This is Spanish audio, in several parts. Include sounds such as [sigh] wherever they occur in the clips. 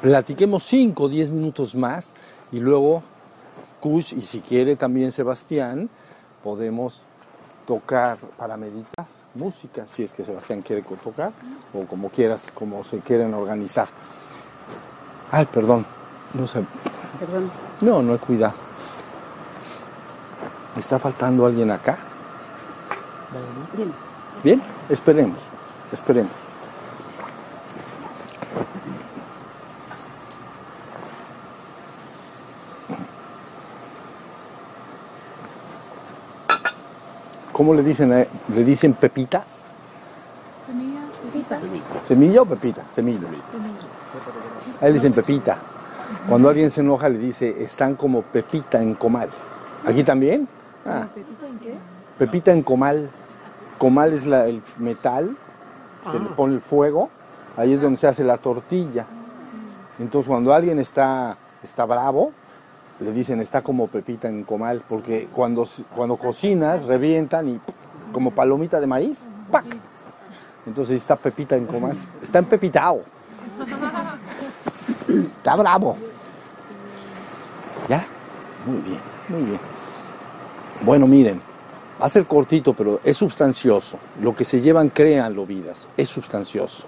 platiquemos 5 o 10 minutos más y luego Kush y si quiere también Sebastián podemos tocar para meditar música, si es que Sebastián quiere tocar o como quieras, como se quieren organizar. Ay, perdón, no sé. Perdón. No, no he cuidado. ¿Está faltando alguien acá? Bien. Bien, esperemos, esperemos. ¿Cómo le dicen? ¿Le dicen pepitas? Semilla, pepita. ¿Semilla o pepita? Semilla. A él le dicen pepita. Cuando alguien se enoja le dice, están como pepita en comal. ¿Aquí también? Ah, ¿Pepita en qué? pepita en comal. Comal es la- el metal, se le pone el fuego, ahí es donde se hace la tortilla. Entonces cuando alguien está, está bravo, le dicen está como pepita en comal, porque cuando, cuando cocinas revientan y como palomita de maíz, ¡pac! Entonces está pepita en comal, está empepitado. Está bravo. ¿Ya? Muy bien, muy bien. Bueno, miren, va a ser cortito, pero es sustancioso. Lo que se llevan, créanlo, vidas, es sustancioso.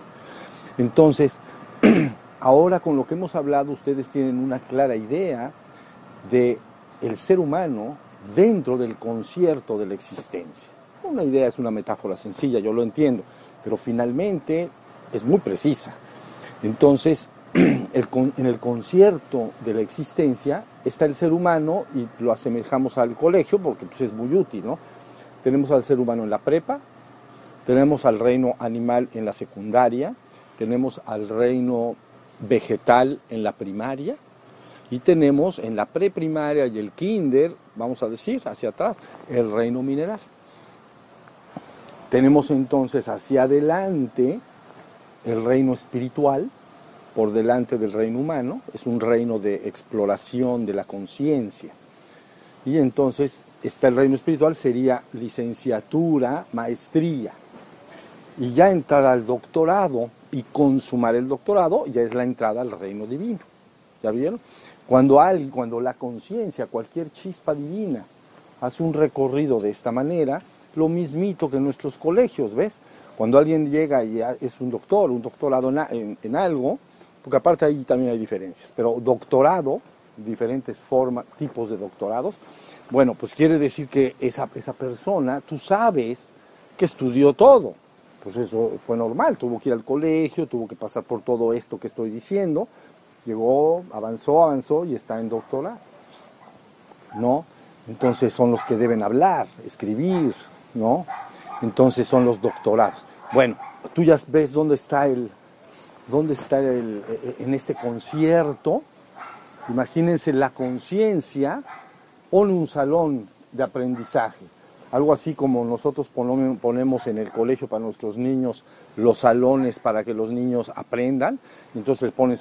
Entonces, [clears throat] ahora con lo que hemos hablado, ustedes tienen una clara idea de el ser humano dentro del concierto de la existencia. Una idea es una metáfora sencilla, yo lo entiendo, pero finalmente es muy precisa. Entonces, [clears throat] en el concierto de la existencia está el ser humano y lo asemejamos al colegio porque pues, es muy útil, ¿no? Tenemos al ser humano en la prepa, tenemos al reino animal en la secundaria, tenemos al reino vegetal en la primaria y tenemos en la preprimaria y el kinder, vamos a decir, hacia atrás, el reino mineral. Tenemos entonces hacia adelante el reino espiritual, por delante del reino humano, es un reino de exploración de la conciencia. Y entonces está el reino espiritual, sería licenciatura, maestría. Y ya entrar al doctorado y consumar el doctorado, ya es la entrada al reino divino. ¿Ya vieron? Cuando cuando la conciencia, cualquier chispa divina, hace un recorrido de esta manera, lo mismito que en nuestros colegios, ¿ves? Cuando alguien llega y es un doctor, un doctorado en- en algo, porque aparte ahí también hay diferencias, pero doctorado, diferentes formas, tipos de doctorados, bueno, pues quiere decir que esa, esa persona, tú sabes que estudió todo, pues eso fue normal, tuvo que ir al colegio, tuvo que pasar por todo esto que estoy diciendo, llegó, avanzó, avanzó y está en doctorado, ¿no? Entonces son los que deben hablar, escribir, ¿no? Entonces son los doctorados. Bueno, tú ya ves dónde está el, dónde está el, eh, en este concierto. Imagínense la conciencia pone un salón de aprendizaje. Algo así como nosotros ponemos en el colegio para nuestros niños los salones para que los niños aprendan. Entonces pones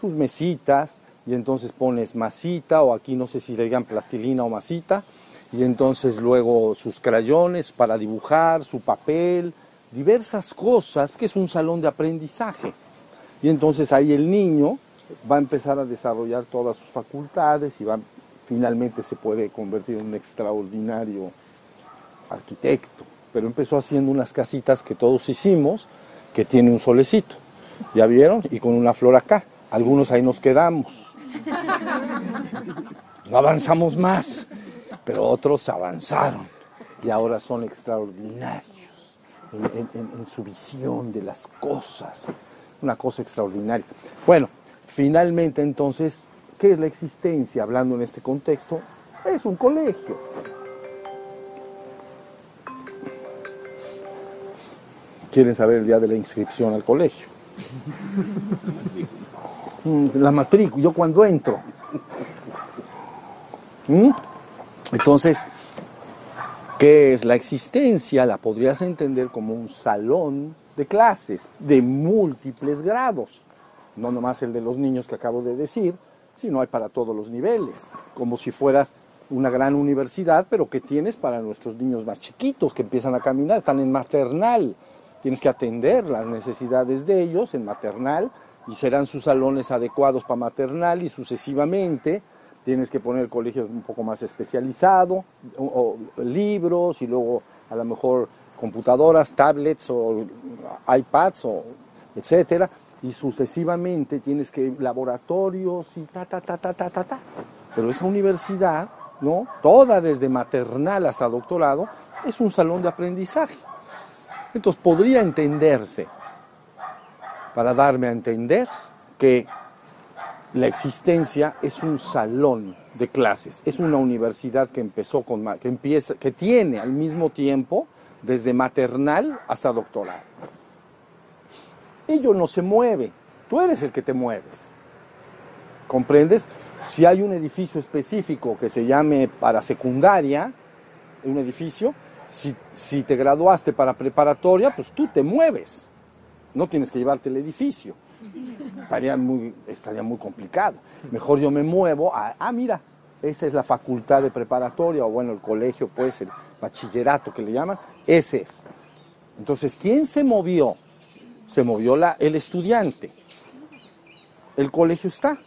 sus mesitas y entonces pones masita o aquí no sé si le digan plastilina o masita. Y entonces luego sus crayones para dibujar, su papel, diversas cosas, que es un salón de aprendizaje. Y entonces ahí el niño va a empezar a desarrollar todas sus facultades y va, finalmente se puede convertir en un extraordinario arquitecto. Pero empezó haciendo unas casitas que todos hicimos, que tiene un solecito. ¿Ya vieron? Y con una flor acá. Algunos ahí nos quedamos. No avanzamos más, pero otros avanzaron y ahora son extraordinarios en, su visión de las cosas. Una cosa extraordinaria. Bueno, finalmente entonces, ¿qué es la existencia? Hablando en este contexto, es un colegio. ¿Quieren saber el día de la inscripción al colegio? Mm, La matrícula, yo cuando entro. ¿Mm? Entonces, ¿qué es la existencia? La podrías entender como un salón de clases de múltiples grados. No nomás el de los niños que acabo de decir, sino hay para todos los niveles. Como si fueras una gran universidad, pero que tienes para nuestros niños más chiquitos que empiezan a caminar, están en maternal. Tienes que atender las necesidades de ellos en maternal y serán sus salones adecuados para maternal y sucesivamente tienes que poner el colegio un poco más especializado, o, o libros y luego a lo mejor computadoras, tablets o iPads o etcétera y sucesivamente tienes que laboratorios y ta ta ta ta ta ta ta. Pero esa universidad, ¿no? Toda desde maternal hasta doctorado es un salón de aprendizaje. Entonces podría entenderse para darme a entender que la existencia es un salón de clases, es una universidad que empezó con que empieza que tiene al mismo tiempo desde maternal hasta doctoral. Ello no se mueve, tú eres el que te mueves. ¿Comprendes? Si hay un edificio específico que se llame para secundaria, un edificio, si, si te graduaste para preparatoria, pues tú te mueves. No tienes que llevarte el edificio. Estaría muy, estaría muy complicado. Mejor yo me muevo a, ah, mira, esa es la facultad de preparatoria, o bueno, el colegio, pues, el bachillerato que le llaman, ese es. Entonces, ¿quién se movió? Se movió la, el estudiante. El colegio está,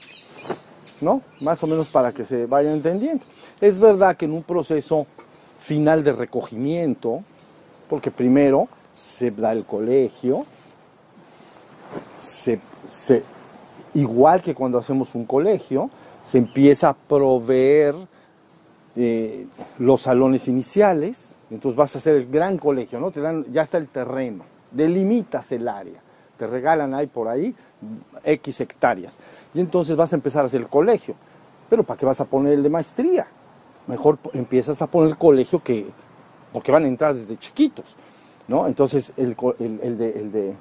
¿no? Más o menos para que se vaya entendiendo. Es verdad que en un proceso final de recogimiento, porque primero se da el colegio, se, igual que cuando hacemos un colegio, se empieza a proveer eh, los salones iniciales, entonces vas a hacer el gran colegio, ¿no? Te dan, ya está el terreno, delimitas el área, te regalan ahí por ahí X hectáreas, y entonces vas a empezar a hacer el colegio, pero ¿para qué vas a poner el de maestría? Mejor empiezas a poner el colegio que, porque van a entrar desde chiquitos, ¿no? Entonces el, el- el de, el de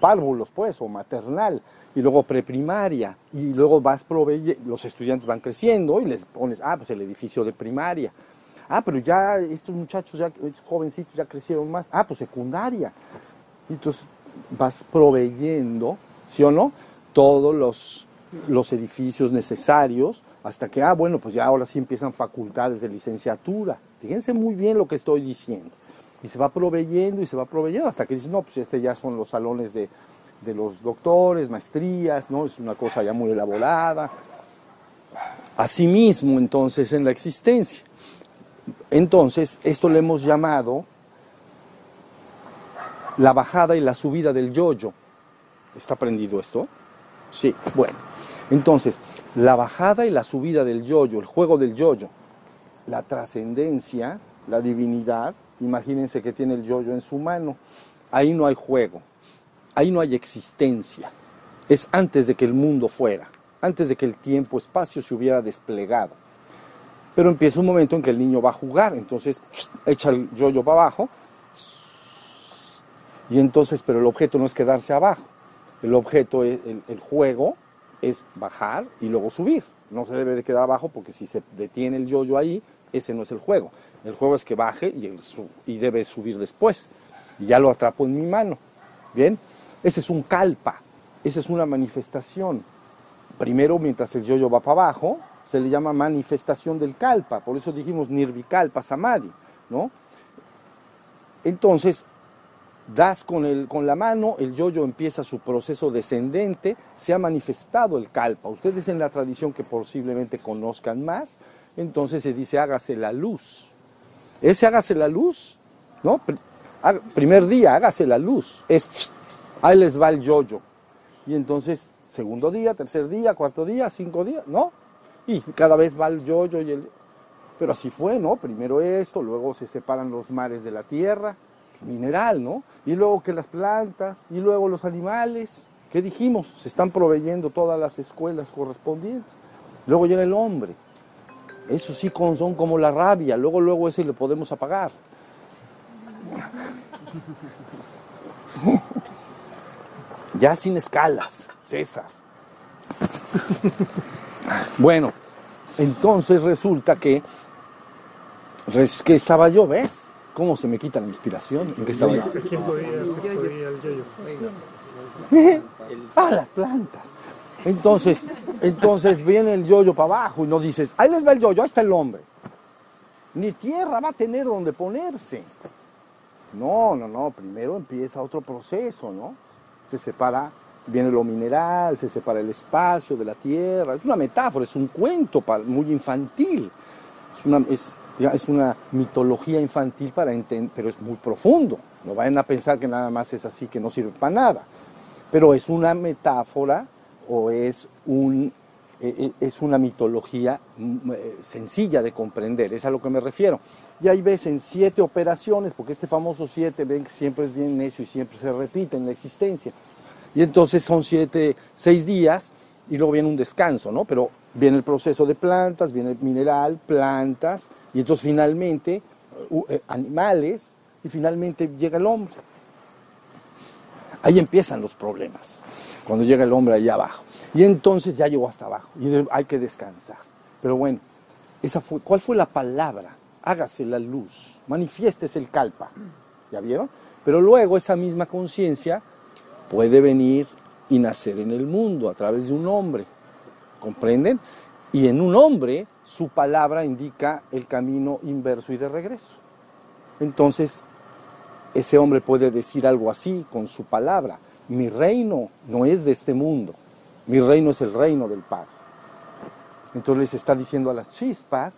párvulos, pues, o maternal, y luego preprimaria, y luego vas proveyendo, los estudiantes van creciendo y les pones, ah, pues el edificio de primaria. Ah, pero ya estos muchachos, ya estos jovencitos ya crecieron más. Ah, pues secundaria. Y entonces vas proveyendo, ¿sí o no? Todos los, los edificios necesarios hasta que, ah, bueno, pues ya ahora sí empiezan facultades de licenciatura. Fíjense muy bien lo que estoy diciendo. Y se va proveyendo y se va proveyendo hasta que dices, no, pues este ya son los salones de, de los doctores, maestrías, ¿no? Es una cosa ya muy elaborada. Asimismo, entonces, en la existencia. Entonces, esto le hemos llamado la bajada y la subida del yoyo. ¿Está aprendido esto? Sí, bueno. Entonces, la bajada y la subida del yoyo, el juego del yoyo, la trascendencia, la divinidad, imagínense que tiene el yoyo en su mano. Ahí no hay juego, ahí no hay existencia. Es antes de que el mundo fuera, antes de que el tiempo-espacio se hubiera desplegado. Pero empieza un momento en que el niño va a jugar, entonces echa el yoyo para abajo, y entonces, pero el objeto no es quedarse abajo, el objeto, es, el, el juego es bajar y luego subir. No se debe de quedar abajo porque si se detiene el yoyo ahí, ese no es el juego. El juego es que baje y, y debe subir después. Y ya lo atrapo en mi mano. Bien, ese es un kalpa, esa es una manifestación. Primero, mientras el yoyo va para abajo, se le llama manifestación del kalpa. Por eso dijimos nirvikalpa samadhi, ¿no? Entonces, das con, el, con la mano, el yoyo empieza su proceso descendente, se ha manifestado el kalpa. Ustedes en la tradición que posiblemente conozcan más, entonces se dice hágase la luz. Ese hágase la luz, ¿no? Primer día, hágase la luz. Es, ahí les va el yoyo. Y entonces, segundo día, tercer día, cuarto día, cinco días, ¿no? Y cada vez va el yoyo y el... Pero así fue, ¿no? Primero esto, luego se separan los mares de la tierra, mineral, ¿no? Y luego que las plantas, y luego los animales, ¿qué dijimos? Se están proveyendo todas las escuelas correspondientes. Luego llega el hombre. Eso sí son como la rabia, luego, luego ese le podemos apagar. [laughs] Ya sin escalas, César. [laughs] Bueno, entonces resulta que, res- que estaba yo, ¿ves? ¿Cómo se me quita la inspiración? ¿En qué estaba yo? ¿Quién podía, podía el yoyo? [laughs] Ah, las plantas. Entonces, entonces viene el yoyo para abajo y no dices, ahí les va el yoyo, ahí está el hombre. Ni tierra va a tener donde ponerse. No, no, no, primero empieza otro proceso, ¿no? Se separa viene lo mineral, se separa el espacio de la tierra. Es una metáfora, es un cuento muy infantil. Es una, es, es una mitología infantil para entender, pero es muy profundo. No vayan a pensar que nada más es así, que no sirve para nada. Pero es una metáfora o es un eh, eh, es una mitología mm, eh, sencilla de comprender, es a lo que me refiero. Y ahí ves en siete operaciones, porque este famoso siete, ven que siempre es bien necio y siempre se repite en la existencia. Y entonces son siete, seis días y luego viene un descanso, ¿no? Pero viene el proceso de plantas, viene el mineral, plantas, y entonces finalmente uh, eh, animales, y finalmente llega el hombre. Ahí empiezan los problemas, cuando llega el hombre allá abajo. Y entonces ya llegó hasta abajo, y hay que descansar. Pero bueno, esa fue, ¿cuál fue la palabra? Hágase la luz, manifiestes el calpa. ¿Ya vieron? Pero luego esa misma conciencia puede venir y nacer en el mundo a través de un hombre. ¿Comprenden? Y en un hombre su palabra indica el camino inverso y de regreso. Entonces, ese hombre puede decir algo así con su palabra. Mi reino no es de este mundo, mi reino es el reino del Padre. Entonces les está diciendo a las chispas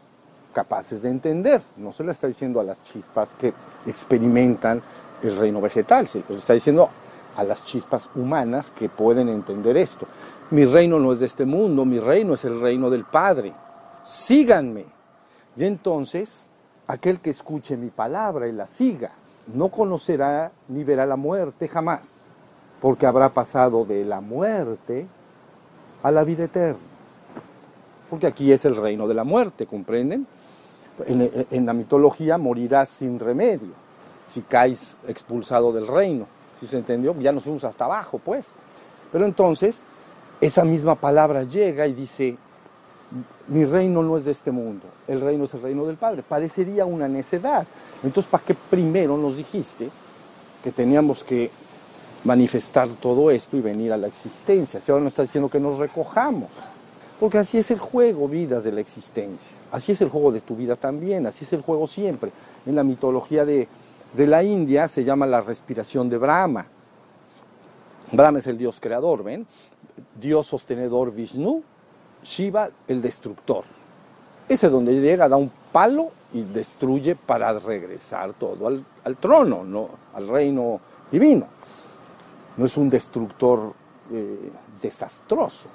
capaces de entender, no se le está diciendo a las chispas que experimentan el reino vegetal, se les está diciendo a las chispas humanas que pueden entender esto. Mi reino no es de este mundo, mi reino es el reino del Padre. Síganme. Y entonces, aquel que escuche mi palabra y la siga, no conocerá ni verá la muerte jamás, porque habrá pasado de la muerte a la vida eterna. Porque aquí es el reino de la muerte, ¿comprenden? En, la mitología morirás sin remedio, si caes expulsado del reino. ¿Sí se entendió? Ya nos fuimos hasta abajo, pues. Pero entonces, esa misma palabra llega y dice, mi reino no es de este mundo, el reino es el reino del Padre. Parecería una necedad. Entonces, ¿para qué primero nos dijiste que teníamos que manifestar todo esto y venir a la existencia? Si ahora nos está diciendo que nos recojamos. Porque así es el juego, vidas de la existencia. Así es el juego de tu vida también, así es el juego siempre. En la mitología de, de la India se llama la respiración de Brahma. Brahma es el dios creador, ¿ven? Dios sostenedor Vishnu, Shiva el destructor. Ese donde llega, da un palo y destruye para regresar todo al, trono, ¿no? al reino divino. No es un destructor eh, desastroso,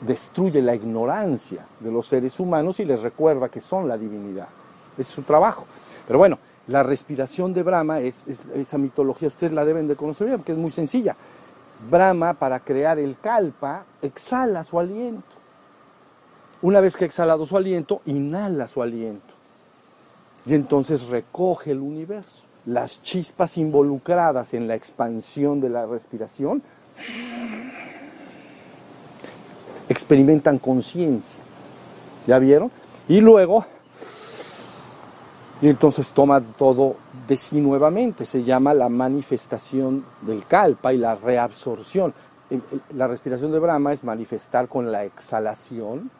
destruye la ignorancia de los seres humanos y les recuerda que son la divinidad. Es su trabajo. Pero bueno, la respiración de Brahma es, es esa mitología, ustedes la deben de conocer bien, porque es muy sencilla. Brahma, para crear el kalpa, exhala su aliento. Una vez que ha exhalado su aliento, inhala su aliento. Y entonces recoge el universo. Las chispas involucradas en la expansión de la respiración experimentan conciencia. ¿Ya vieron? Y luego, y entonces toma todo de sí nuevamente. Se llama la manifestación del kalpa y la reabsorción. La respiración de Brahma es manifestar con la exhalación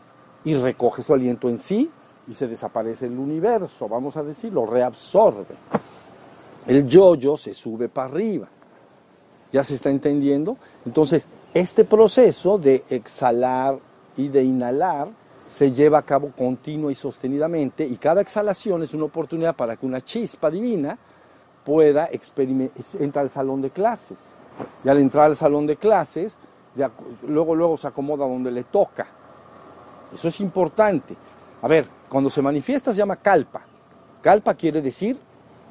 y recoge su aliento en sí y se desaparece el universo, vamos a decirlo, reabsorbe. El yo-yo se sube para arriba. ¿Ya se está entendiendo? Entonces, este proceso de exhalar y de inhalar se lleva a cabo continua y sostenidamente y cada exhalación es una oportunidad para que una chispa divina pueda entrar al salón de clases. Y al entrar al salón de clases, luego, luego se acomoda donde le toca. Eso es importante. A ver, cuando se manifiesta se llama kalpa. Kalpa quiere decir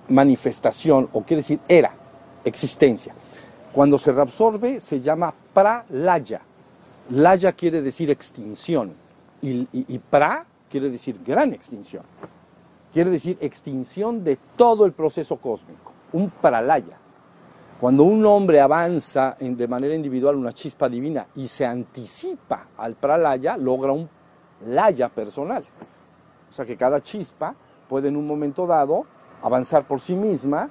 manifestación o quiere decir era, existencia. Cuando se reabsorbe se llama pralaya. Laya quiere decir extinción y, y, pra quiere decir gran extinción. Quiere decir extinción de todo el proceso cósmico, un pralaya. Cuando un hombre avanza de manera individual una chispa divina y se anticipa al pralaya, logra un laya personal. O sea que cada chispa puede en un momento dado avanzar por sí misma,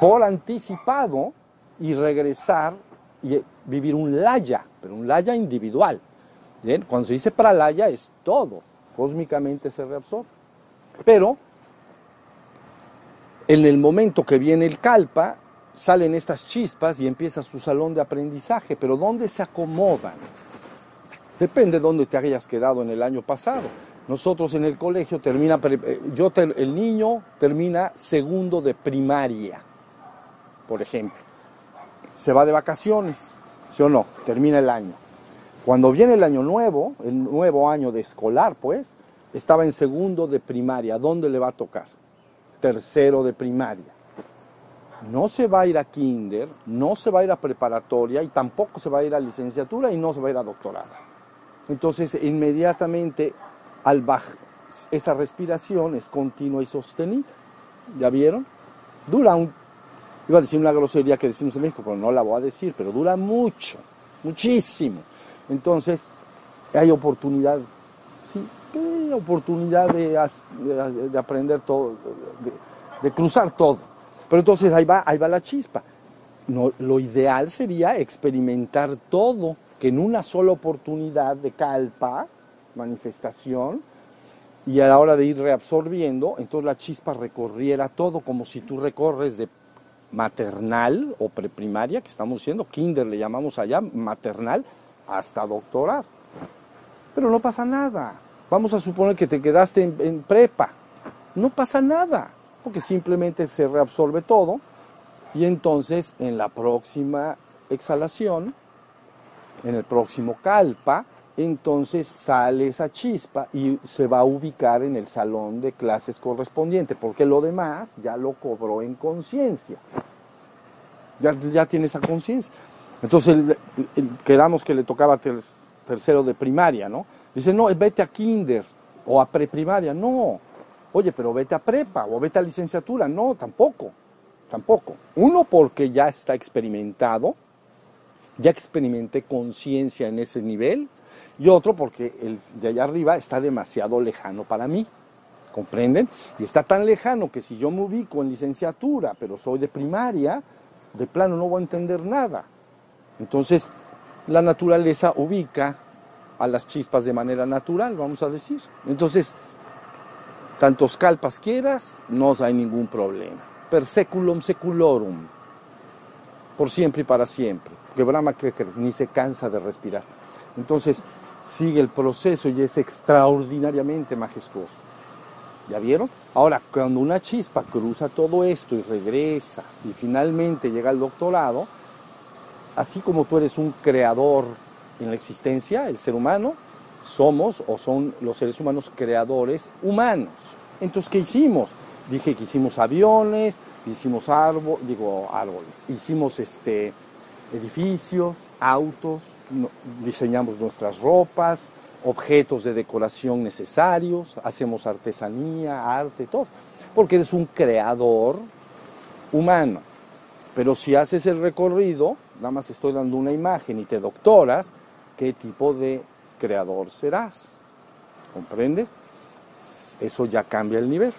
por anticipado, y regresar y vivir un laya, pero un laya individual. ¿Bien? Cuando se dice pralaya es todo, cósmicamente se reabsorbe. Pero en el momento que viene el kalpa, salen estas chispas y empieza su salón de aprendizaje, pero ¿dónde se acomodan? Depende de dónde te hayas quedado en el año pasado. Nosotros en el colegio termina, eh, yo el niño termina segundo de primaria, por ejemplo. Se va de vacaciones, ¿sí o no? Termina el año. Cuando viene el año nuevo, el nuevo año de escolar, pues, estaba en segundo de primaria. ¿Dónde le va a tocar? Tercero de primaria. No se va a ir a kinder, no se va a ir a preparatoria y tampoco se va a ir a licenciatura y no se va a ir a doctorado. Entonces, inmediatamente al bajar, esa respiración es continua y sostenida. ¿Ya vieron? Dura un, iba a decir una grosería que decimos en México, pero no la voy a decir, pero dura mucho, muchísimo. Entonces, hay oportunidad, sí, hay oportunidad de, aprender todo, de, cruzar todo. Pero entonces ahí va, ahí va la chispa. No, lo ideal sería experimentar todo, que en una sola oportunidad de calpa, manifestación, y a la hora de ir reabsorbiendo, entonces la chispa recorriera todo como si tú recorres de maternal o preprimaria, que estamos diciendo, kinder le llamamos allá, maternal, hasta doctorar. Pero no pasa nada. Vamos a suponer que te quedaste en, en prepa. No pasa nada, porque simplemente se reabsorbe todo y entonces en la próxima exhalación, en el próximo calpa, entonces sale esa chispa y se va a ubicar en el salón de clases correspondiente, porque lo demás ya lo cobró en conciencia. Ya, tiene esa conciencia. Entonces quedamos que le tocaba tercero de primaria, ¿no? Dice, no, vete a kinder o a preprimaria. No. Oye, pero vete a prepa o vete a licenciatura. No, tampoco. Tampoco. Uno porque ya está experimentado, ya experimenté conciencia en ese nivel y otro porque el de allá arriba está demasiado lejano para mí. ¿Comprenden? Y está tan lejano que si yo me ubico en licenciatura, pero soy de primaria, de plano no voy a entender nada. Entonces, la naturaleza ubica a las chispas de manera natural, vamos a decir. Entonces, tantos calpas quieras, no hay ningún problema. Per seculum seculorum, por siempre y para siempre. Que Brahma ni se cansa de respirar. Entonces, sigue el proceso y es extraordinariamente majestuoso. ¿Ya vieron? Ahora, cuando una chispa cruza todo esto y regresa y finalmente llega al doctorado, así como tú eres un creador en la existencia, el ser humano, somos o son los seres humanos creadores humanos. Entonces, ¿qué hicimos? Dije que hicimos aviones, hicimos árboles, digo árboles, hicimos este, edificios, autos, diseñamos nuestras ropas, objetos de decoración necesarios, hacemos artesanía, arte, todo, porque eres un creador humano. Pero si haces el recorrido, nada más estoy dando una imagen y te doctoras, ¿qué tipo de creador serás? ¿Comprendes? Eso ya cambia el nivel.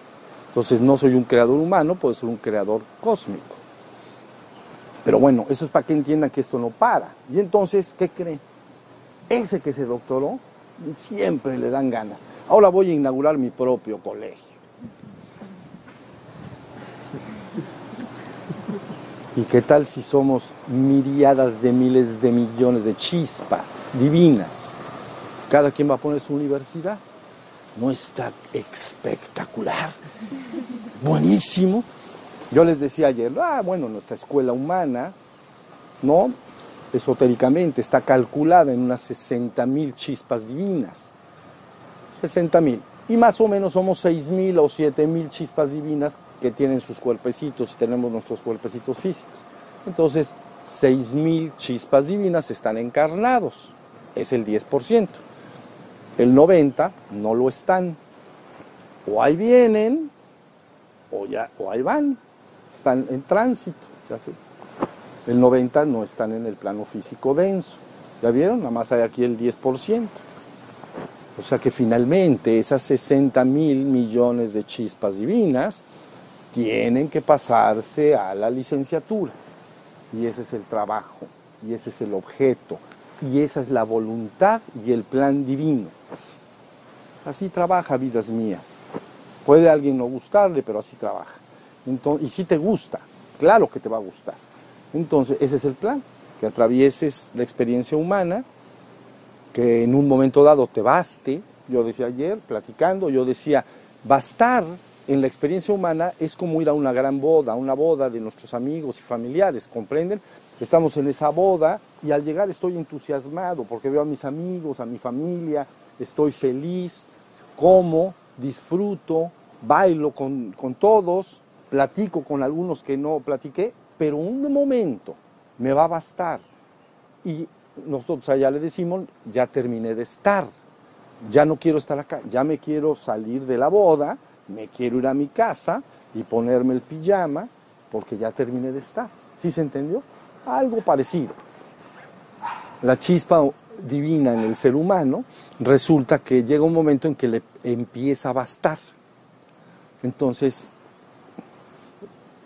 Entonces no soy un creador humano, puedo ser un creador cósmico. Pero bueno, eso es para que entiendan que esto no para. Y entonces, ¿qué creen? Ese que se doctoró, siempre le dan ganas. Ahora voy a inaugurar mi propio colegio. ¿Y qué tal si somos miriadas de miles de millones de chispas divinas? Cada quien va a poner su universidad. ¿No está espectacular? Buenísimo. Yo les decía ayer, ah, bueno, nuestra escuela humana, ¿no? Esotéricamente está calculada en unas 60 mil chispas divinas. 60 mil. Y más o menos somos 6 mil o 7 mil chispas divinas que tienen sus cuerpecitos y tenemos nuestros cuerpecitos físicos. Entonces, 6 mil chispas divinas están encarnados. Es el 10%. El 90 no lo están. O ahí vienen o, ya, o ahí van están en tránsito. El 90 no están en el plano físico denso. ¿Ya vieron? Nada más hay aquí el 10%. O sea que finalmente esas 60 mil millones de chispas divinas tienen que pasarse a la licenciatura. Y ese es el trabajo, y ese es el objeto, y esa es la voluntad y el plan divino. Así trabaja vidas mías. Puede alguien no gustarle, pero así trabaja y si te gusta, claro que te va a gustar. Entonces, ese es el plan, que atravieses la experiencia humana, que en un momento dado te baste. Yo decía ayer, platicando, yo decía, bastar en la experiencia humana es como ir a una gran boda, una boda de nuestros amigos y familiares, ¿comprenden? Estamos en esa boda y al llegar estoy entusiasmado porque veo a mis amigos, a mi familia, estoy feliz, como, disfruto, bailo con, con todos, platico con algunos que no platiqué, pero un momento me va a bastar. Y nosotros allá le decimos, ya terminé de estar, ya no quiero estar acá, ya me quiero salir de la boda, me quiero ir a mi casa y ponerme el pijama porque ya terminé de estar. ¿Sí se entendió? Algo parecido. La chispa divina en el ser humano resulta que llega un momento en que le empieza a bastar. Entonces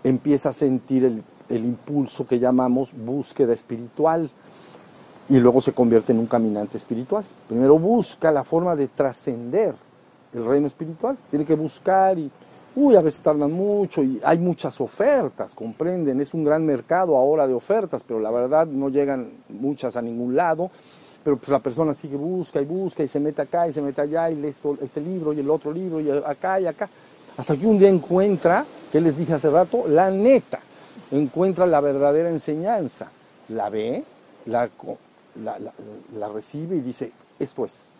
empieza a sentir el, impulso que llamamos búsqueda espiritual y luego se convierte en un caminante espiritual. Primero busca la forma de trascender el reino espiritual, tiene que buscar y, uy, a veces tardan mucho y hay muchas ofertas, comprenden, es un gran mercado ahora de ofertas, pero la verdad no llegan muchas a ningún lado, pero pues la persona sigue, busca y busca y se mete acá y se mete allá y lee este libro y el otro libro y acá y acá, hasta que un día encuentra, que les dije hace rato, la neta, encuentra la verdadera enseñanza, la ve, la recibe y dice, esto es.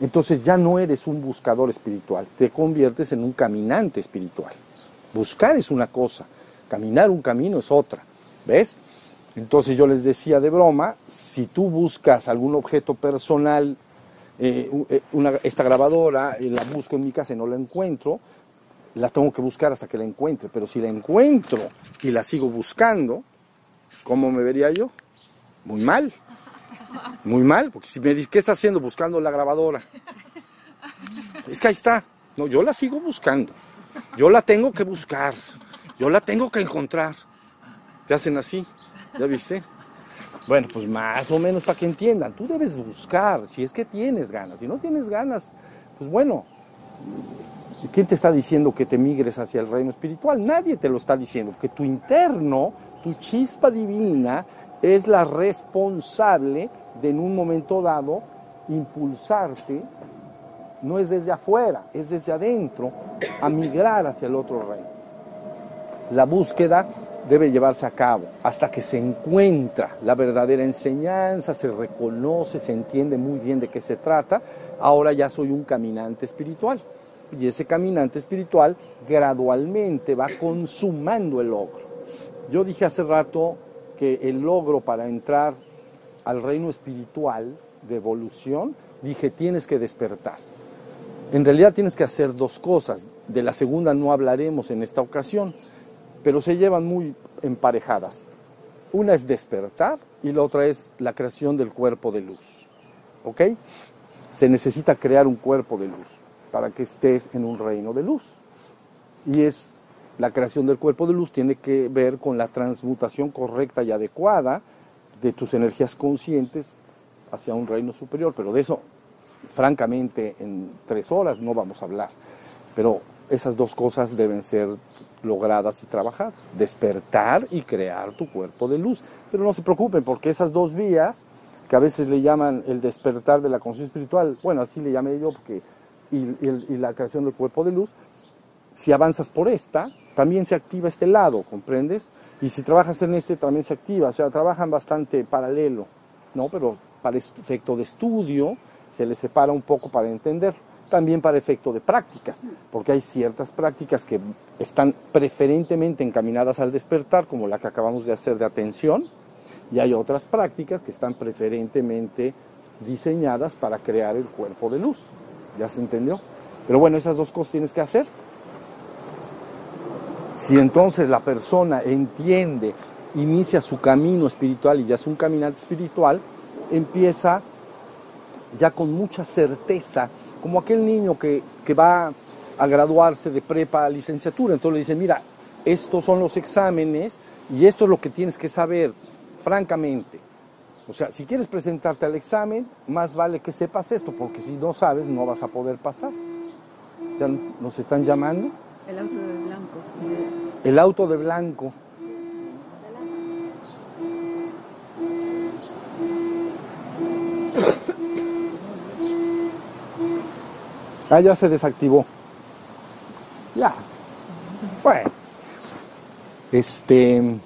Entonces ya no eres un buscador espiritual, te conviertes en un caminante espiritual. Buscar es una cosa, caminar un camino es otra, ¿ves? Entonces yo les decía de broma, si tú buscas algún objeto personal, eh, eh, esta grabadora, eh, la busco en mi casa y no la encuentro, la tengo que buscar hasta que la encuentre, pero si la encuentro y la sigo buscando, ¿cómo me vería yo? Muy mal. Muy mal, porque si me dices, ¿qué está haciendo buscando la grabadora? Es que ahí está. No, yo la sigo buscando. Yo la tengo que buscar. Yo la tengo que encontrar. Te hacen así. ¿Ya viste? Bueno, pues más o menos para que entiendan. Tú debes buscar, si es que tienes ganas. Si no tienes ganas, pues bueno, ¿quién te está diciendo que te migres hacia el reino espiritual? Nadie te lo está diciendo, que tu interno, tu chispa divina, es la responsable de en un momento dado impulsarte, no es desde afuera, es desde adentro, a migrar hacia el otro reino. La búsqueda debe llevarse a cabo hasta que se encuentra la verdadera enseñanza, se reconoce, se entiende muy bien de qué se trata. Ahora ya soy un caminante espiritual. Y ese caminante espiritual gradualmente va consumando el logro. Yo dije hace rato que el logro para entrar al reino espiritual de evolución, dije tienes que despertar. En realidad tienes que hacer dos cosas. De la segunda no hablaremos en esta ocasión, pero se llevan muy emparejadas. Una es despertar y la otra es la creación del cuerpo de luz. ¿Ok? Se necesita crear un cuerpo de luz para que estés en un reino de luz. Y es la creación del cuerpo de luz tiene que ver con la transmutación correcta y adecuada de tus energías conscientes hacia un reino superior, pero de eso, francamente, en tres horas no vamos a hablar. Pero esas dos cosas deben ser logradas y trabajadas, despertar y crear tu cuerpo de luz. Pero no se preocupen, porque esas dos vías, que a veces le llaman el despertar de la conciencia espiritual, bueno, así le llamé yo, porque, y, la creación del cuerpo de luz, si avanzas por esta, también se activa este lado, ¿comprendes? Y si trabajas en este, también se activa, o sea, trabajan bastante paralelo, ¿no? Pero para efecto de estudio se les separa un poco para entender, también para efecto de prácticas, porque hay ciertas prácticas que están preferentemente encaminadas al despertar, como la que acabamos de hacer de atención, y hay otras prácticas que están preferentemente diseñadas para crear el cuerpo de luz. ¿Ya se entendió? Pero bueno, esas dos cosas tienes que hacer. Si entonces la persona entiende, inicia su camino espiritual y ya es un caminante espiritual, empieza ya con mucha certeza, como aquel niño que, que va a graduarse de prepa a licenciatura. Entonces le dicen, mira, estos son los exámenes y esto es lo que tienes que saber, francamente. O sea, si quieres presentarte al examen, más vale que sepas esto, porque si no sabes, no vas a poder pasar. Ya nos están llamando. El auto de blanco. El auto de blanco. Ah, ya se desactivó. Ya. Bueno. Este.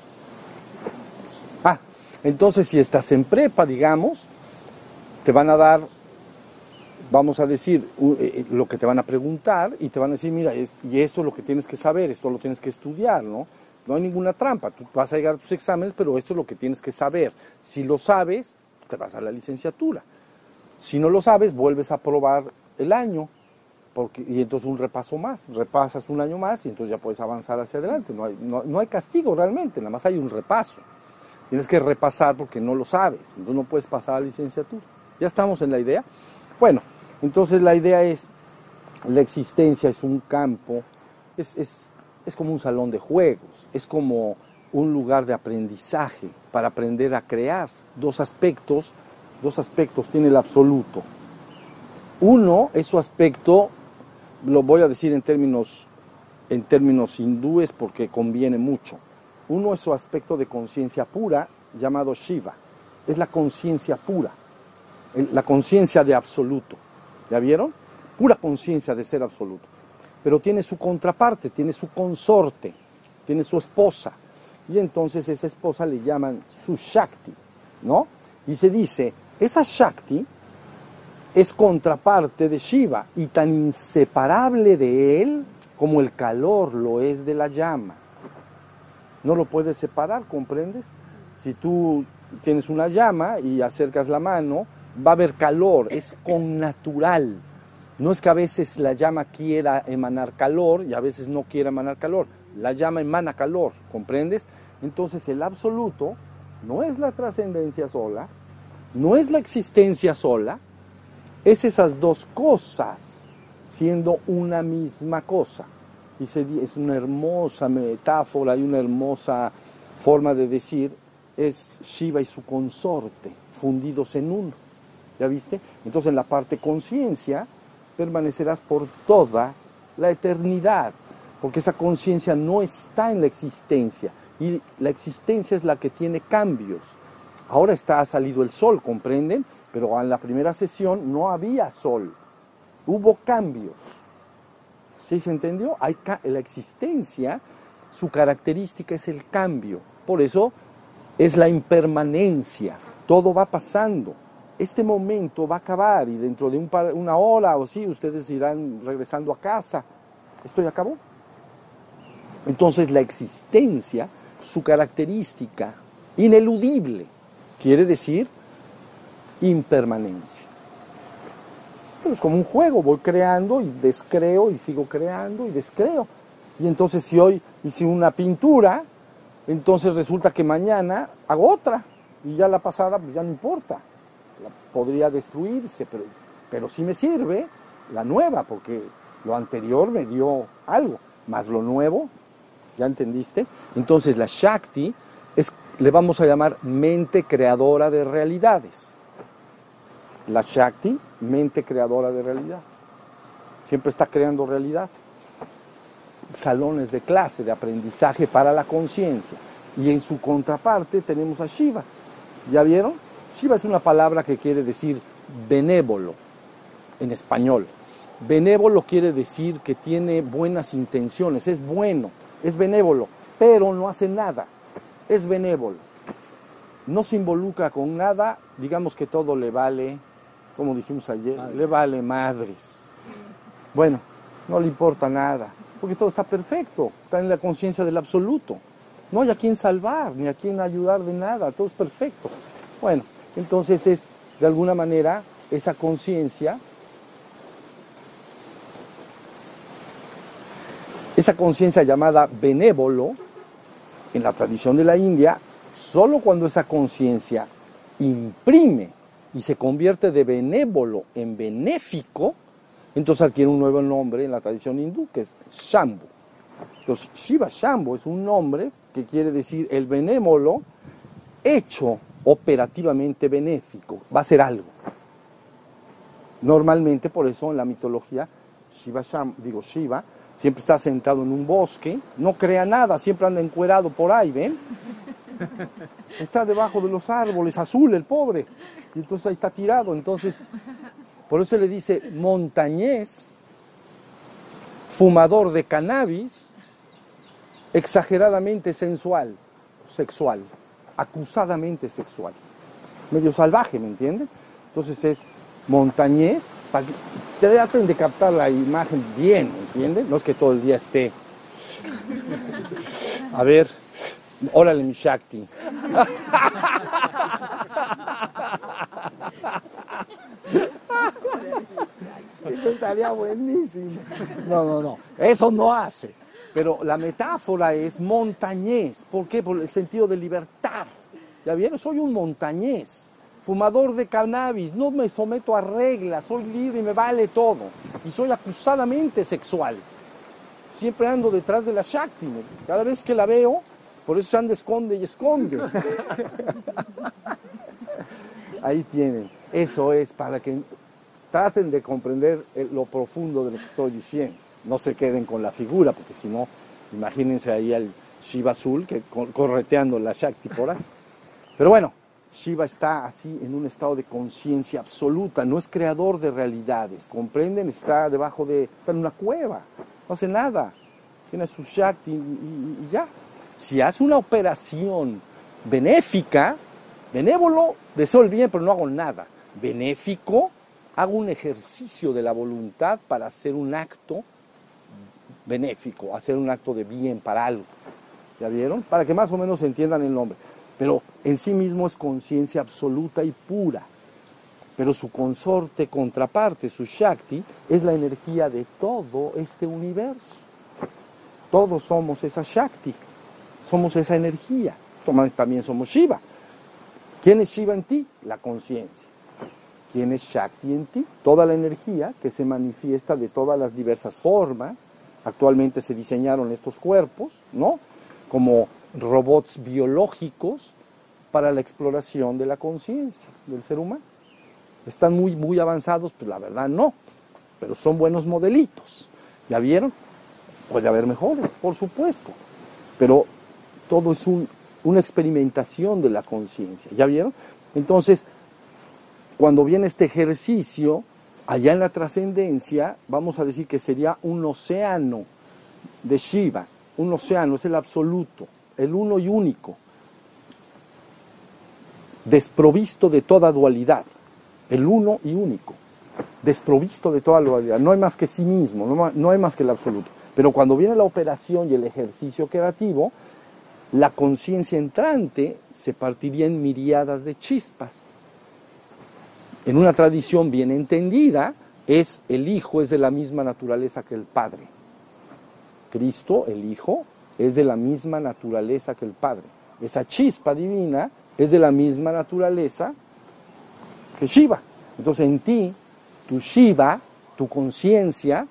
Ah, entonces si estás en prepa, digamos, te van a dar vamos a decir, u- eh, lo que te van a preguntar y te van a decir, mira, y esto es lo que tienes que saber, esto lo tienes que estudiar, ¿no? No hay ninguna trampa, tú vas a llegar a tus exámenes, pero esto es lo que tienes que saber. Si lo sabes, te vas a la licenciatura. Si no lo sabes, vuelves a probar el año. Y entonces un repaso más, repasas un año más y entonces ya puedes avanzar hacia adelante. No hay, no, no hay castigo realmente, nada más hay un repaso. Tienes que repasar porque no lo sabes, entonces no puedes pasar a la licenciatura. ¿Ya estamos en la idea? Bueno, entonces la idea es, la existencia es un campo, es, es, es como un salón de juegos, es como un lugar de aprendizaje para aprender a crear. Dos aspectos, dos aspectos tiene el absoluto. Uno es su aspecto, lo voy a decir en términos, en términos hindúes porque conviene mucho. Uno es su aspecto de conciencia pura, llamado Shiva. Es la conciencia pura, la conciencia de absoluto. ¿Ya vieron? Pura conciencia de ser absoluto. Pero tiene su contraparte, tiene su consorte, tiene su esposa. Y entonces esa esposa le llaman su Shakti, ¿no? Y se dice, esa Shakti es contraparte de Shiva y tan inseparable de él como el calor lo es de la llama. No lo puedes separar, ¿comprendes? Si tú tienes una llama y acercas la mano, va a haber calor, es connatural. No es que a veces la llama quiera emanar calor y a veces no quiera emanar calor. La llama emana calor, ¿comprendes? Entonces el absoluto no es la trascendencia sola, no es la existencia sola, es esas dos cosas siendo una misma cosa. Y es una hermosa metáfora y una hermosa forma de decir, es Shiva y su consorte fundidos en uno. ¿Ya viste? Entonces en la parte conciencia permanecerás por toda la eternidad, porque esa conciencia no está en la existencia y la existencia es la que tiene cambios. Ahora está ha salido el sol, ¿comprenden? Pero en la primera sesión no había sol. Hubo cambios. ¿Sí se entendió? Hay la existencia, su característica es el cambio. Por eso es la impermanencia. Todo va pasando. Este momento va a acabar y dentro de un par- una hora o sí, ustedes irán regresando a casa. Esto ya acabó. Entonces la existencia, su característica ineludible, quiere decir impermanencia. Pero es como un juego, voy creando y descreo y sigo creando y descreo. Y entonces si hoy hice una pintura, entonces resulta que mañana hago otra y ya la pasada pues ya no importa. Podría destruirse, pero, pero sí me sirve la nueva porque lo anterior me dio algo, más lo nuevo, ¿ya entendiste? Entonces la Shakti es, le vamos a llamar mente creadora de realidades. La Shakti, mente creadora de realidades. Siempre está creando realidades. Salones de clase, de aprendizaje para la conciencia. Y en su contraparte tenemos a Shiva. ¿Ya vieron? Shiva es una palabra que quiere decir benévolo en español. Benévolo quiere decir que tiene buenas intenciones, es bueno, es benévolo, pero no hace nada. Es benévolo no se involucra con nada, digamos que todo le vale, como dijimos ayer, le vale madres. Bueno, no le importa nada, porque todo está perfecto, está en la conciencia del absoluto. No hay a quien salvar, ni a quien ayudar de nada, todo es perfecto. Bueno, entonces es, de alguna manera, esa conciencia, esa conciencia llamada benévolo, en la tradición de la India, solo cuando esa conciencia imprime y se convierte de benévolo en benéfico, entonces adquiere un nuevo nombre en la tradición hindú, que es Shambhu. Entonces, Shiva Shambhu es un nombre que quiere decir el benévolo hecho operativamente benéfico, va a ser algo. Normalmente, por eso en la mitología, Shiva, Sham- digo, Shiva siempre está sentado en un bosque, no crea nada, siempre anda encuerado por ahí, ¿ven? [laughs] Está debajo de los árboles, azul el pobre, y entonces ahí está tirado, entonces, por eso le dice montañés, fumador de cannabis, exageradamente sensual, sexual, acusadamente sexual, medio salvaje, ¿me entienden? Entonces es montañés, traten de captar la imagen bien, ¿me entienden? No es que todo el día esté. A ver, órale mi Shakti. Eso estaría buenísimo. No, no, no. Eso no hace. Pero la metáfora es montañés. ¿Por qué? Por el sentido de libertad. ¿Ya vieron? Soy un montañés. Fumador de cannabis. No me someto a reglas. Soy libre y me vale todo. Y soy acusadamente sexual. Siempre ando detrás de la Shakti. Cada vez que la veo, por eso se anda esconde y esconde. [laughs] Ahí tienen. Eso es para que traten de comprender lo profundo de lo que estoy diciendo. No se queden con la figura, porque si no, imagínense ahí al Shiva azul que correteando la Shakti por ahí. Pero bueno, Shiva está así en un estado de conciencia absoluta, no es creador de realidades, ¿comprenden? Está debajo de, está en una cueva, no hace nada, tiene su Shakti y, y ya. Si hace una operación benéfica, benévolo, deseo el bien, pero no hago nada. Benéfico, hago un ejercicio de la voluntad para hacer un acto benéfico, hacer un acto de bien para algo. ¿Ya vieron? Para que más o menos entiendan el nombre. Pero en sí mismo es conciencia absoluta y pura. Pero su consorte, contraparte, su Shakti, es la energía de todo este universo. Todos somos esa Shakti, somos esa energía. También somos Shiva. ¿Quién es Shiva en ti? La conciencia. ¿Quién es Shakti en ti? Toda la energía que se manifiesta de todas las diversas formas. Actualmente se diseñaron estos cuerpos, ¿no? Como robots biológicos para la exploración de la conciencia del ser humano. Están muy, muy avanzados, pero la verdad no. Pero son buenos modelitos. ¿Ya vieron? Puede haber mejores, por supuesto. Pero todo es un, una experimentación de la conciencia. ¿Ya vieron? Entonces, cuando viene este ejercicio, allá en la trascendencia, vamos a decir que sería un océano de Shiva. Un océano es el absoluto, el uno y único, desprovisto de toda dualidad, el uno y único, desprovisto de toda dualidad. No hay más que sí mismo, no, hay más que el absoluto. Pero cuando viene la operación y el ejercicio creativo, la conciencia entrante se partiría en miriadas de chispas. En una tradición bien entendida, es el Hijo es de la misma naturaleza que el Padre. Cristo, el Hijo, es de la misma naturaleza que el Padre. Esa chispa divina es de la misma naturaleza que Shiva. Entonces en ti, tu Shiva, tu conciencia,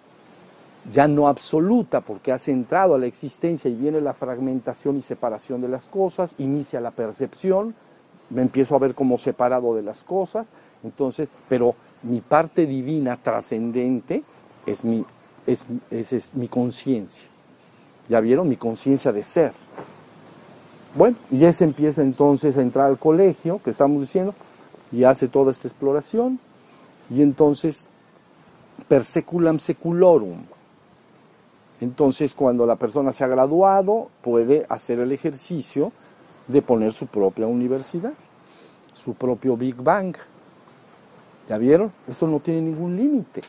ya no absoluta, porque has entrado a la existencia y viene la fragmentación y separación de las cosas, inicia la percepción, me empiezo a ver como separado de las cosas, entonces, pero mi parte divina trascendente es mi, es, es, es mi conciencia. ¿Ya vieron? Mi conciencia de ser. Bueno, y ese empieza entonces a entrar al colegio, que estamos diciendo, y hace toda esta exploración, y entonces perseculam seculorum. Entonces, cuando la persona se ha graduado, puede hacer el ejercicio de poner su propia universidad, su propio Big Bang. ¿Ya vieron? Esto no tiene ningún límite.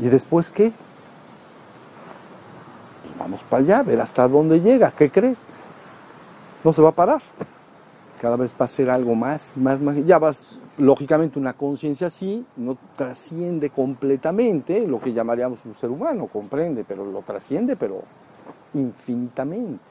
¿Y después qué? Pues vamos para allá, a ver hasta dónde llega. ¿Qué crees? No se va a parar. Cada vez va a ser algo más, más, más. Ya vas, lógicamente, una conciencia así no trasciende completamente lo que llamaríamos un ser humano, comprende, pero lo trasciende, pero infinitamente.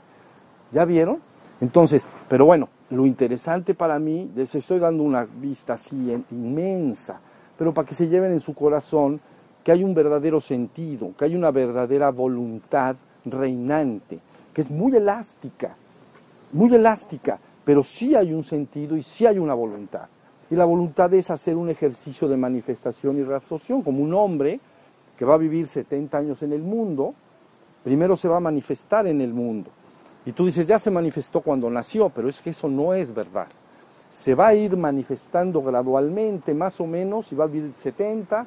¿Ya vieron? Entonces, pero bueno, lo interesante para mí, les estoy dando una vista así inmensa, pero para que se lleven en su corazón que hay un verdadero sentido, que hay una verdadera voluntad reinante, que es muy elástica, muy elástica, pero sí hay un sentido y sí hay una voluntad. Y la voluntad es hacer un ejercicio de manifestación y reabsorción, como un hombre que va a vivir 70 años en el mundo, primero se va a manifestar en el mundo. Y tú dices, ya se manifestó cuando nació, pero es que eso no es verdad. Se va a ir manifestando gradualmente, más o menos, y va a vivir 70,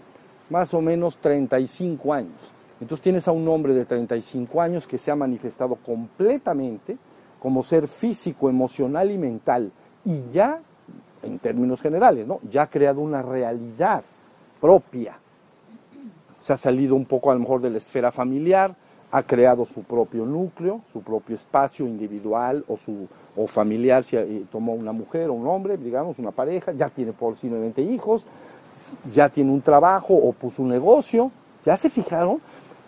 más o menos 35 años. Entonces tienes a un hombre de 35 años que se ha manifestado completamente como ser físico, emocional y mental, y ya, en términos generales, ¿no? ya ha creado una realidad propia. Se ha salido un poco a lo mejor de la esfera familiar, ha creado su propio núcleo, su propio espacio individual o, su, o familiar, si eh, tomó una mujer o un hombre, digamos, una pareja, ya tiene posiblemente hijos, ya tiene un trabajo o puso un negocio, ya se fijaron,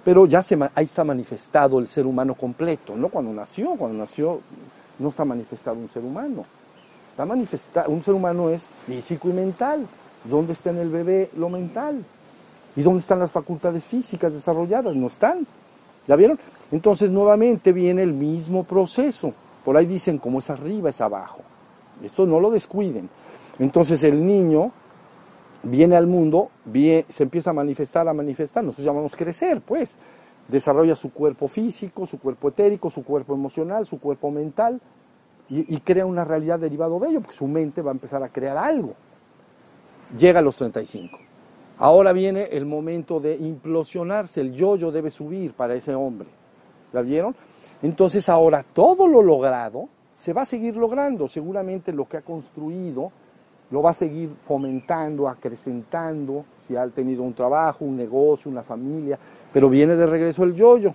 pero ya se, ahí está manifestado el ser humano completo, no cuando nació, cuando nació no está manifestado un ser humano, está manifestado, un ser humano es físico y mental, ¿dónde está en el bebé lo mental? ¿Y dónde están las facultades físicas desarrolladas? No están. ¿Ya vieron? Entonces nuevamente viene el mismo proceso. Por ahí dicen como es arriba es abajo. Esto no lo descuiden. Entonces el niño viene al mundo, se empieza a manifestar, a manifestar, nosotros llamamos crecer, pues. Desarrolla su cuerpo físico, su cuerpo etérico, su cuerpo emocional, su cuerpo mental y, y crea una realidad derivado de ello, porque su mente va a empezar a crear algo. Llega a los 35. Ahora viene el momento de implosionarse, el yoyo debe subir para ese hombre. ¿La vieron? Entonces ahora todo lo logrado se va a seguir logrando, seguramente lo que ha construido lo va a seguir fomentando, acrecentando, si ha tenido un trabajo, un negocio, una familia, pero viene de regreso el yoyo.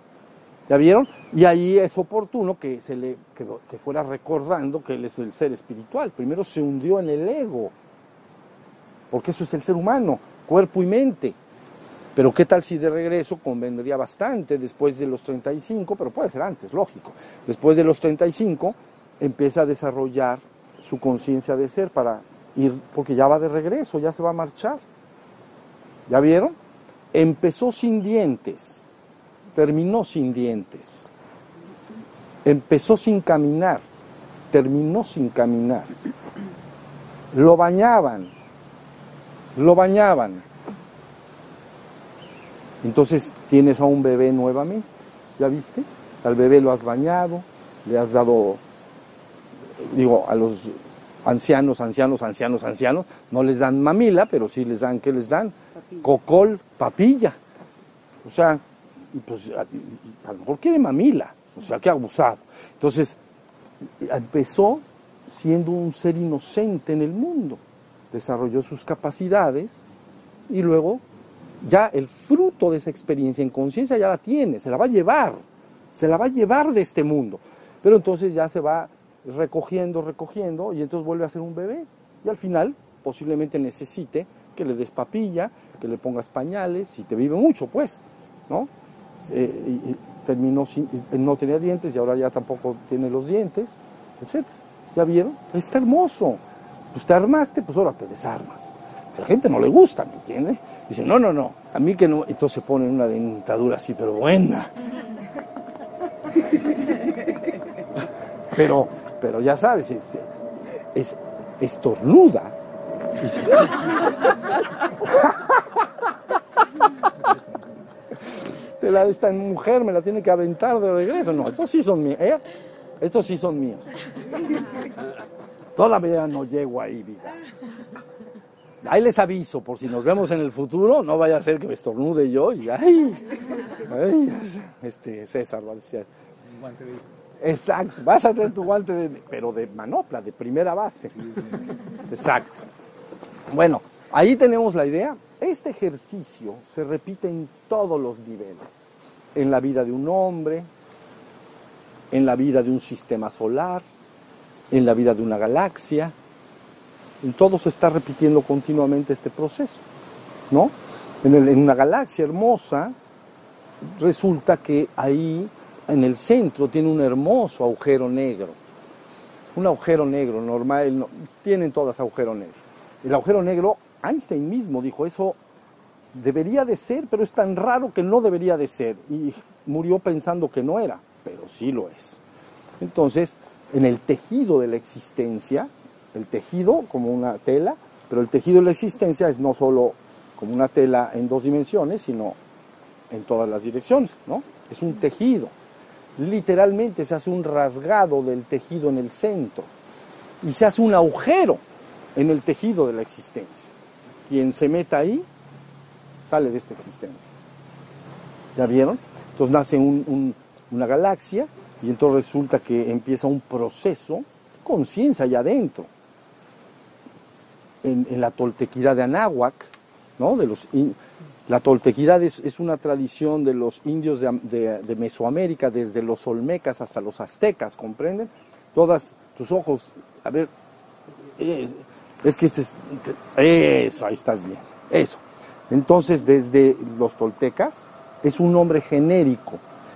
¿Ya vieron? Y ahí es oportuno que, se le, que fuera recordando que él es el ser espiritual. Primero se hundió en el ego, porque eso es el ser humano cuerpo y mente. Pero qué tal si de regreso convendría bastante después de los 35, pero puede ser antes, lógico. Después de los 35 empieza a desarrollar su conciencia de ser para ir, porque ya va de regreso, ya se va a marchar. ¿Ya vieron? Empezó sin dientes, terminó sin dientes. Empezó sin caminar, terminó sin caminar. Lo bañaban, lo bañaban. Entonces tienes a un bebé nuevamente, ¿ya viste? Al bebé lo has bañado, le has dado, digo, a los ancianos, ancianos, ancianos, ancianos, no les dan mamila, pero sí les dan, ¿qué les dan? Cocol, papilla. O sea, pues a, lo mejor quiere mamila, o sea, que abusado. Entonces, empezó siendo un ser inocente en el mundo desarrolló sus capacidades y luego ya el fruto de esa experiencia en conciencia ya la tiene, se la va a llevar, se la va a llevar de este mundo. Pero entonces ya se va recogiendo, recogiendo y entonces vuelve a ser un bebé y al final posiblemente necesite que le des papilla, que le pongas pañales y te vive mucho pues, ¿no? y, terminó sin, no tenía dientes y ahora ya tampoco tiene los dientes, etc. ¿Ya vieron? Está hermoso pues te armaste, pues ahora te desarmas. A la gente no le gusta, ¿me entiendes? Dice, no, no, no, a mí que no. Entonces se ponen una dentadura así, pero buena. Pero, pero ya sabes, es, es estornuda. la, esta mujer me la tiene que aventar de regreso. No, estos sí son míos. ¿eh? Estos sí son míos. Todavía no llego ahí, vidas. Ahí les aviso, por si nos vemos en el futuro, no vaya a ser que me estornude yo y ay, este César va a decir. Exacto, vas a tener tu guante de, pero de manopla, de primera base. Exacto. Bueno, ahí tenemos la idea. Este ejercicio se repite en todos los niveles. En la vida de un hombre, en la vida de un sistema solar, en la vida de una galaxia. En todo se está repitiendo continuamente este proceso, ¿no? En, una galaxia hermosa, resulta que ahí en el centro tiene un hermoso agujero negro. Un agujero negro normal, tienen todas agujero negro. El agujero negro, Einstein mismo dijo, eso debería de ser, pero es tan raro que no debería de ser. Y murió pensando que no era, pero sí lo es. Entonces, en el tejido de la existencia, el tejido como una tela, pero el tejido de la existencia es no solo como una tela en dos dimensiones, sino en todas las direcciones, ¿no? Es un tejido. Literalmente se hace un rasgado del tejido en el centro y se hace un agujero en el tejido de la existencia. Quien se meta ahí sale de esta existencia. ¿Ya vieron? Entonces nace un- un- una galaxia y entonces resulta que empieza un proceso de conciencia allá adentro. En, la toltequidad de Anáhuac, ¿no? De los la toltequidad es, es una tradición de los indios de- de Mesoamérica, desde los olmecas hasta los aztecas, ¿comprenden? Todas tus ojos, a ver, eh, es que este es, eso, ahí estás bien, eso. Entonces, desde los toltecas, es un nombre genérico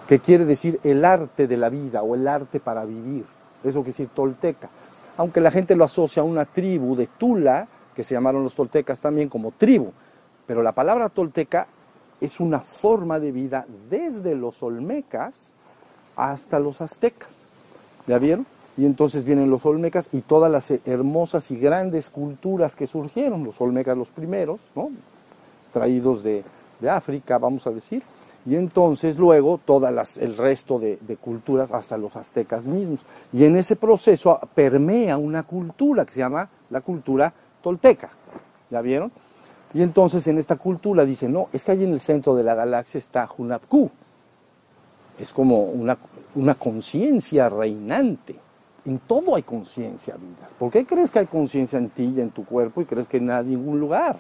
que quiere decir el arte de la vida o el arte para vivir. Eso quiere decir tolteca. Aunque la gente lo asocia a una tribu de Tula, que se llamaron los toltecas también como tribu. Pero la palabra tolteca es una forma de vida desde los olmecas hasta los aztecas. ¿Ya vieron? Y entonces vienen los olmecas y todas las hermosas y grandes culturas que surgieron, los olmecas los primeros, ¿no? traídos de, de África, vamos a decir, y entonces luego todas las, el resto de, culturas, hasta los aztecas mismos. Y en ese proceso permea una cultura que se llama la cultura tolteca. ¿Ya vieron? Y entonces en esta cultura dicen, no, es que ahí en el centro de la galaxia está Hunapku. Es como una, una conciencia reinante. En todo hay conciencia, vidas. ¿Por qué crees que hay conciencia en ti y en tu cuerpo y crees que en ningún lugar?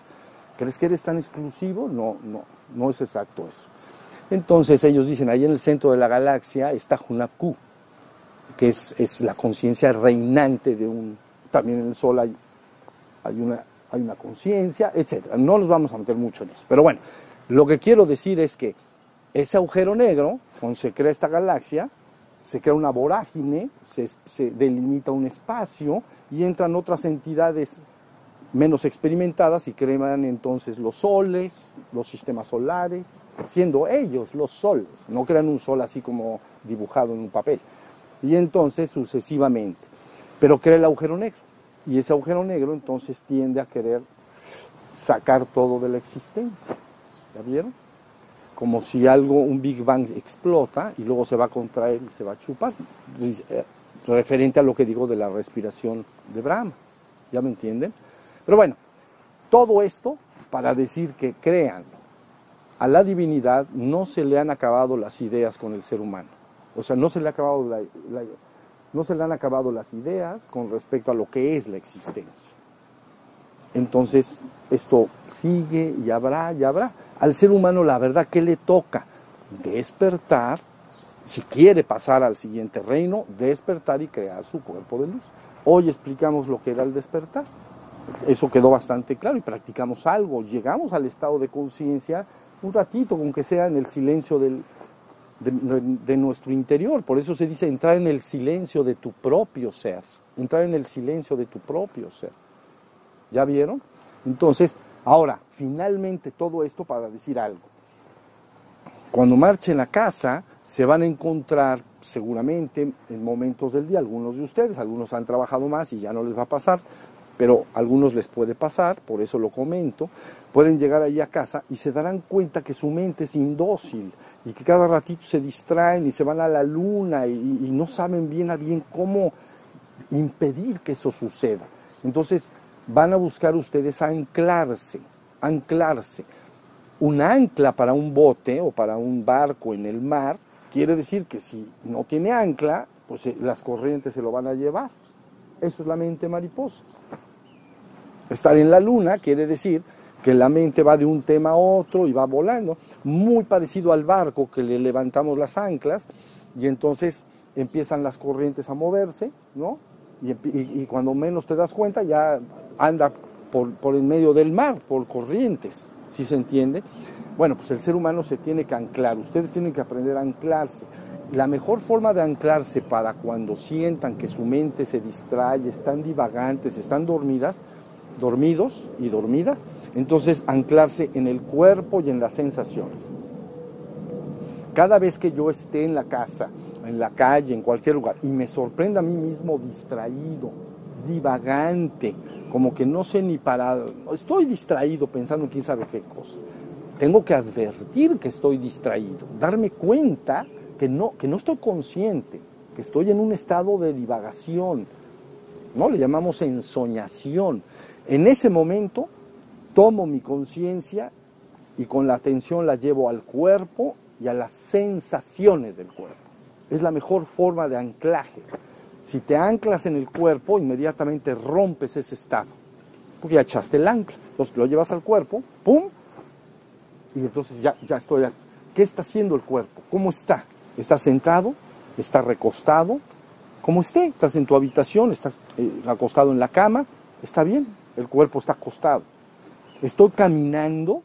¿Crees que eres tan exclusivo? No, no, no es exacto eso. Entonces ellos dicen, ahí en el centro de la galaxia está Hunapku, que es, la conciencia reinante de un... También en el Sol hay, hay una, hay una conciencia, etc. No nos vamos a meter mucho en eso. Pero bueno, lo que quiero decir es que ese agujero negro, cuando se crea esta galaxia, se crea una vorágine, se, se delimita un espacio y entran otras entidades menos experimentadas y crean entonces los soles, los sistemas solares, siendo ellos los soles, no crean un sol así como dibujado en un papel. Y entonces sucesivamente. Pero crea el agujero negro. Y ese agujero negro entonces tiende a querer sacar todo de la existencia. ¿Ya vieron? Como si algo, un Big Bang explota y luego se va a contraer y se va a chupar. Referente a lo que digo de la respiración de Brahma. ¿Ya me entienden? Pero bueno, todo esto para decir que crean a la divinidad no se le han acabado las ideas con el ser humano. O sea, no se le, acabado no se le han acabado las ideas con respecto a lo que es la existencia. Entonces, esto sigue y habrá y habrá. Al ser humano, la verdad, ¿qué le toca? Despertar, si quiere pasar al siguiente reino, despertar y crear su cuerpo de luz. Hoy explicamos lo que era el despertar. Eso quedó bastante claro y practicamos algo. Llegamos al estado de conciencia un ratito, aunque sea en el silencio del, de, de, nuestro interior. Por eso se dice entrar en el silencio de tu propio ser. Entrar en el silencio de tu propio ser. ¿Ya vieron? Entonces, ahora, finalmente todo esto para decir algo. Cuando marchen a casa, se van a encontrar seguramente en momentos del día, algunos de ustedes, algunos han trabajado más y ya no les va a pasar, pero a algunos les puede pasar, por eso lo comento, pueden llegar ahí a casa y se darán cuenta que su mente es indócil y que cada ratito se distraen y se van a la luna y, no saben bien a bien cómo impedir que eso suceda. Entonces van a buscar ustedes anclarse, anclarse. Un ancla para un bote o para un barco en el mar quiere decir que si no tiene ancla, pues las corrientes se lo van a llevar. Eso es la mente mariposa. Estar en la luna quiere decir que la mente va de un tema a otro y va volando, muy parecido al barco que le levantamos las anclas y entonces empiezan las corrientes a moverse, ¿no? Y, cuando menos te das cuenta ya anda por, por en medio del mar, por corrientes, ¿sí se entiende? Bueno, pues el ser humano se tiene que anclar, ustedes tienen que aprender a anclarse. La mejor forma de anclarse para cuando sientan que su mente se distrae, están divagantes, están dormidas, dormidos y dormidas, entonces anclarse en el cuerpo y en las sensaciones. Cada vez que yo esté en la casa, en la calle, en cualquier lugar, y me sorprenda a mí mismo distraído, divagante, como que no sé ni para... Estoy distraído pensando en quién sabe qué cosa. tengo que advertir que estoy distraído, darme cuenta que no, que no estoy consciente, que estoy en un estado de divagación, ¿no? Le llamamos ensoñación. En ese momento tomo mi conciencia y con la atención la llevo al cuerpo y a las sensaciones del cuerpo. Es la mejor forma de anclaje. Si te anclas en el cuerpo, inmediatamente rompes ese estado, porque ya echaste el ancla. Entonces lo llevas al cuerpo, ¡pum! Y entonces ya, ya estoy. ¿Qué está haciendo el cuerpo? ¿Cómo está? ¿Está sentado? ¿Está recostado? ¿Cómo esté? Estás en tu habitación, estás eh, acostado en la cama, está bien, el cuerpo está acostado. Estoy caminando,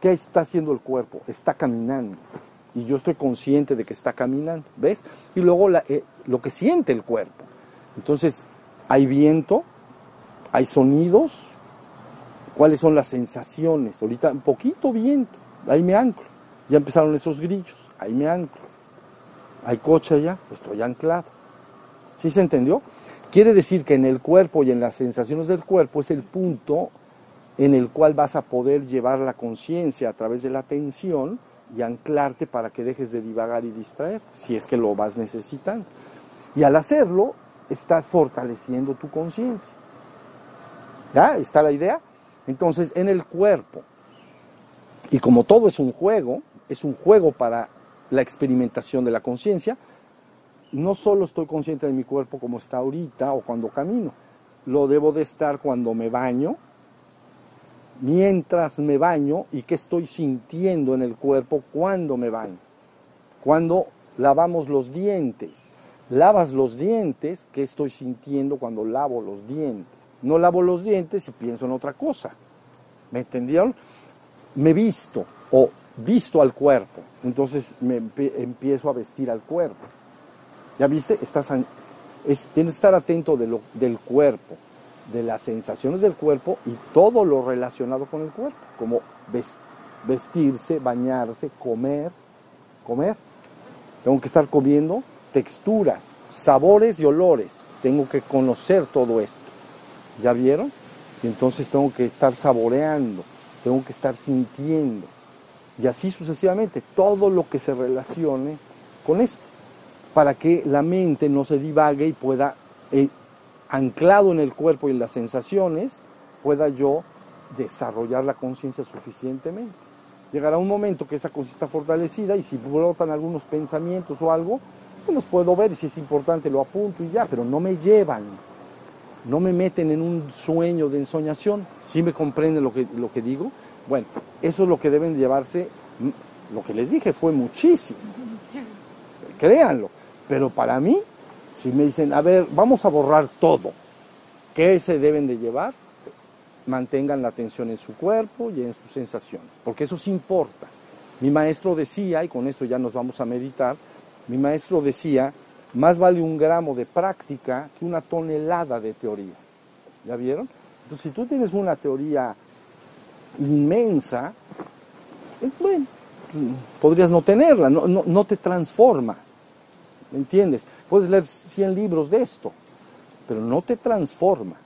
¿qué está haciendo el cuerpo? Está caminando. Y yo estoy consciente de que está caminando, ¿ves? Y luego eh, lo que siente el cuerpo. Entonces, hay viento, hay sonidos, cuáles son las sensaciones. Ahorita un poquito viento, ahí me anclo. Ya empezaron esos grillos, ahí me anclo. Hay coche allá, estoy anclado. ¿Sí se entendió? Quiere decir que en el cuerpo y en las sensaciones del cuerpo es el punto en el cual vas a poder llevar la conciencia a través de la atención y anclarte para que dejes de divagar y distraer, si es que lo vas necesitando. Y al hacerlo, estás fortaleciendo tu conciencia. ¿Ya? ¿Está la idea? Entonces, en el cuerpo, y como todo es un juego, es un juego para la experimentación de la conciencia, no solo estoy consciente de mi cuerpo como está ahorita o cuando camino, lo debo de estar cuando me baño, mientras me baño y qué estoy sintiendo en el cuerpo cuando me baño. Cuando lavamos los dientes, lavas los dientes, ¿qué estoy sintiendo cuando lavo los dientes? No lavo los dientes y pienso en otra cosa. ¿Me entendieron? Me visto o visto al cuerpo, entonces me empiezo a vestir al cuerpo. ¿Ya viste? Tienes que estar atento del cuerpo, de las sensaciones del cuerpo y todo lo relacionado con el cuerpo, como vestirse, bañarse, comer, comer. Tengo que estar comiendo texturas, sabores y olores. Tengo que conocer todo esto. ¿Ya vieron? Y entonces tengo que estar saboreando, tengo que estar sintiendo. Y así sucesivamente, todo lo que se relacione con esto, para que la mente no se divague y pueda eh, anclado en el cuerpo y en las sensaciones, pueda yo desarrollar la conciencia suficientemente. Llegará un momento que esa conciencia está fortalecida y si brotan algunos pensamientos o algo, pues los puedo ver y si es importante lo apunto y ya, pero no me llevan, no me meten en un sueño de ensoñación. ¿Sí me comprenden lo que, lo que digo? Bueno, eso es lo que deben llevarse. Lo que les dije fue muchísimo. Créanlo. Pero para mí si me dicen, a ver, vamos a borrar todo, ¿qué se deben de llevar? Mantengan la atención en su cuerpo y en sus sensaciones, porque eso sí importa. Mi maestro decía, y con esto ya nos vamos a meditar, mi maestro decía, más vale un gramo de práctica que una tonelada de teoría. ¿Ya vieron? Entonces, si tú tienes una teoría inmensa, eh, bueno, podrías no tenerla, no, no, no te transforma. ¿Me entiendes? Puedes leer 100 libros de esto, pero no te transforma.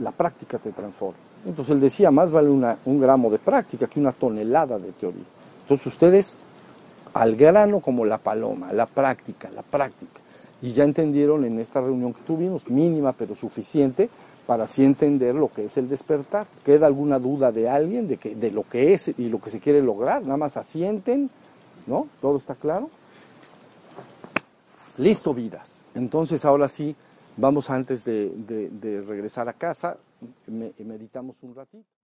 La práctica te transforma. Entonces él decía, más vale un gramo de práctica que una tonelada de teoría. Entonces ustedes al grano como la paloma, la práctica, la práctica. Y ya entendieron en esta reunión que tuvimos, mínima pero suficiente, para así entender lo que es el despertar. ¿Queda alguna duda de alguien de, que, de lo que es y lo que se quiere lograr? Nada más asienten, ¿no? ¿Todo está claro? Listo, vidas. Entonces ahora sí, vamos antes de, regresar a casa, meditamos un ratito.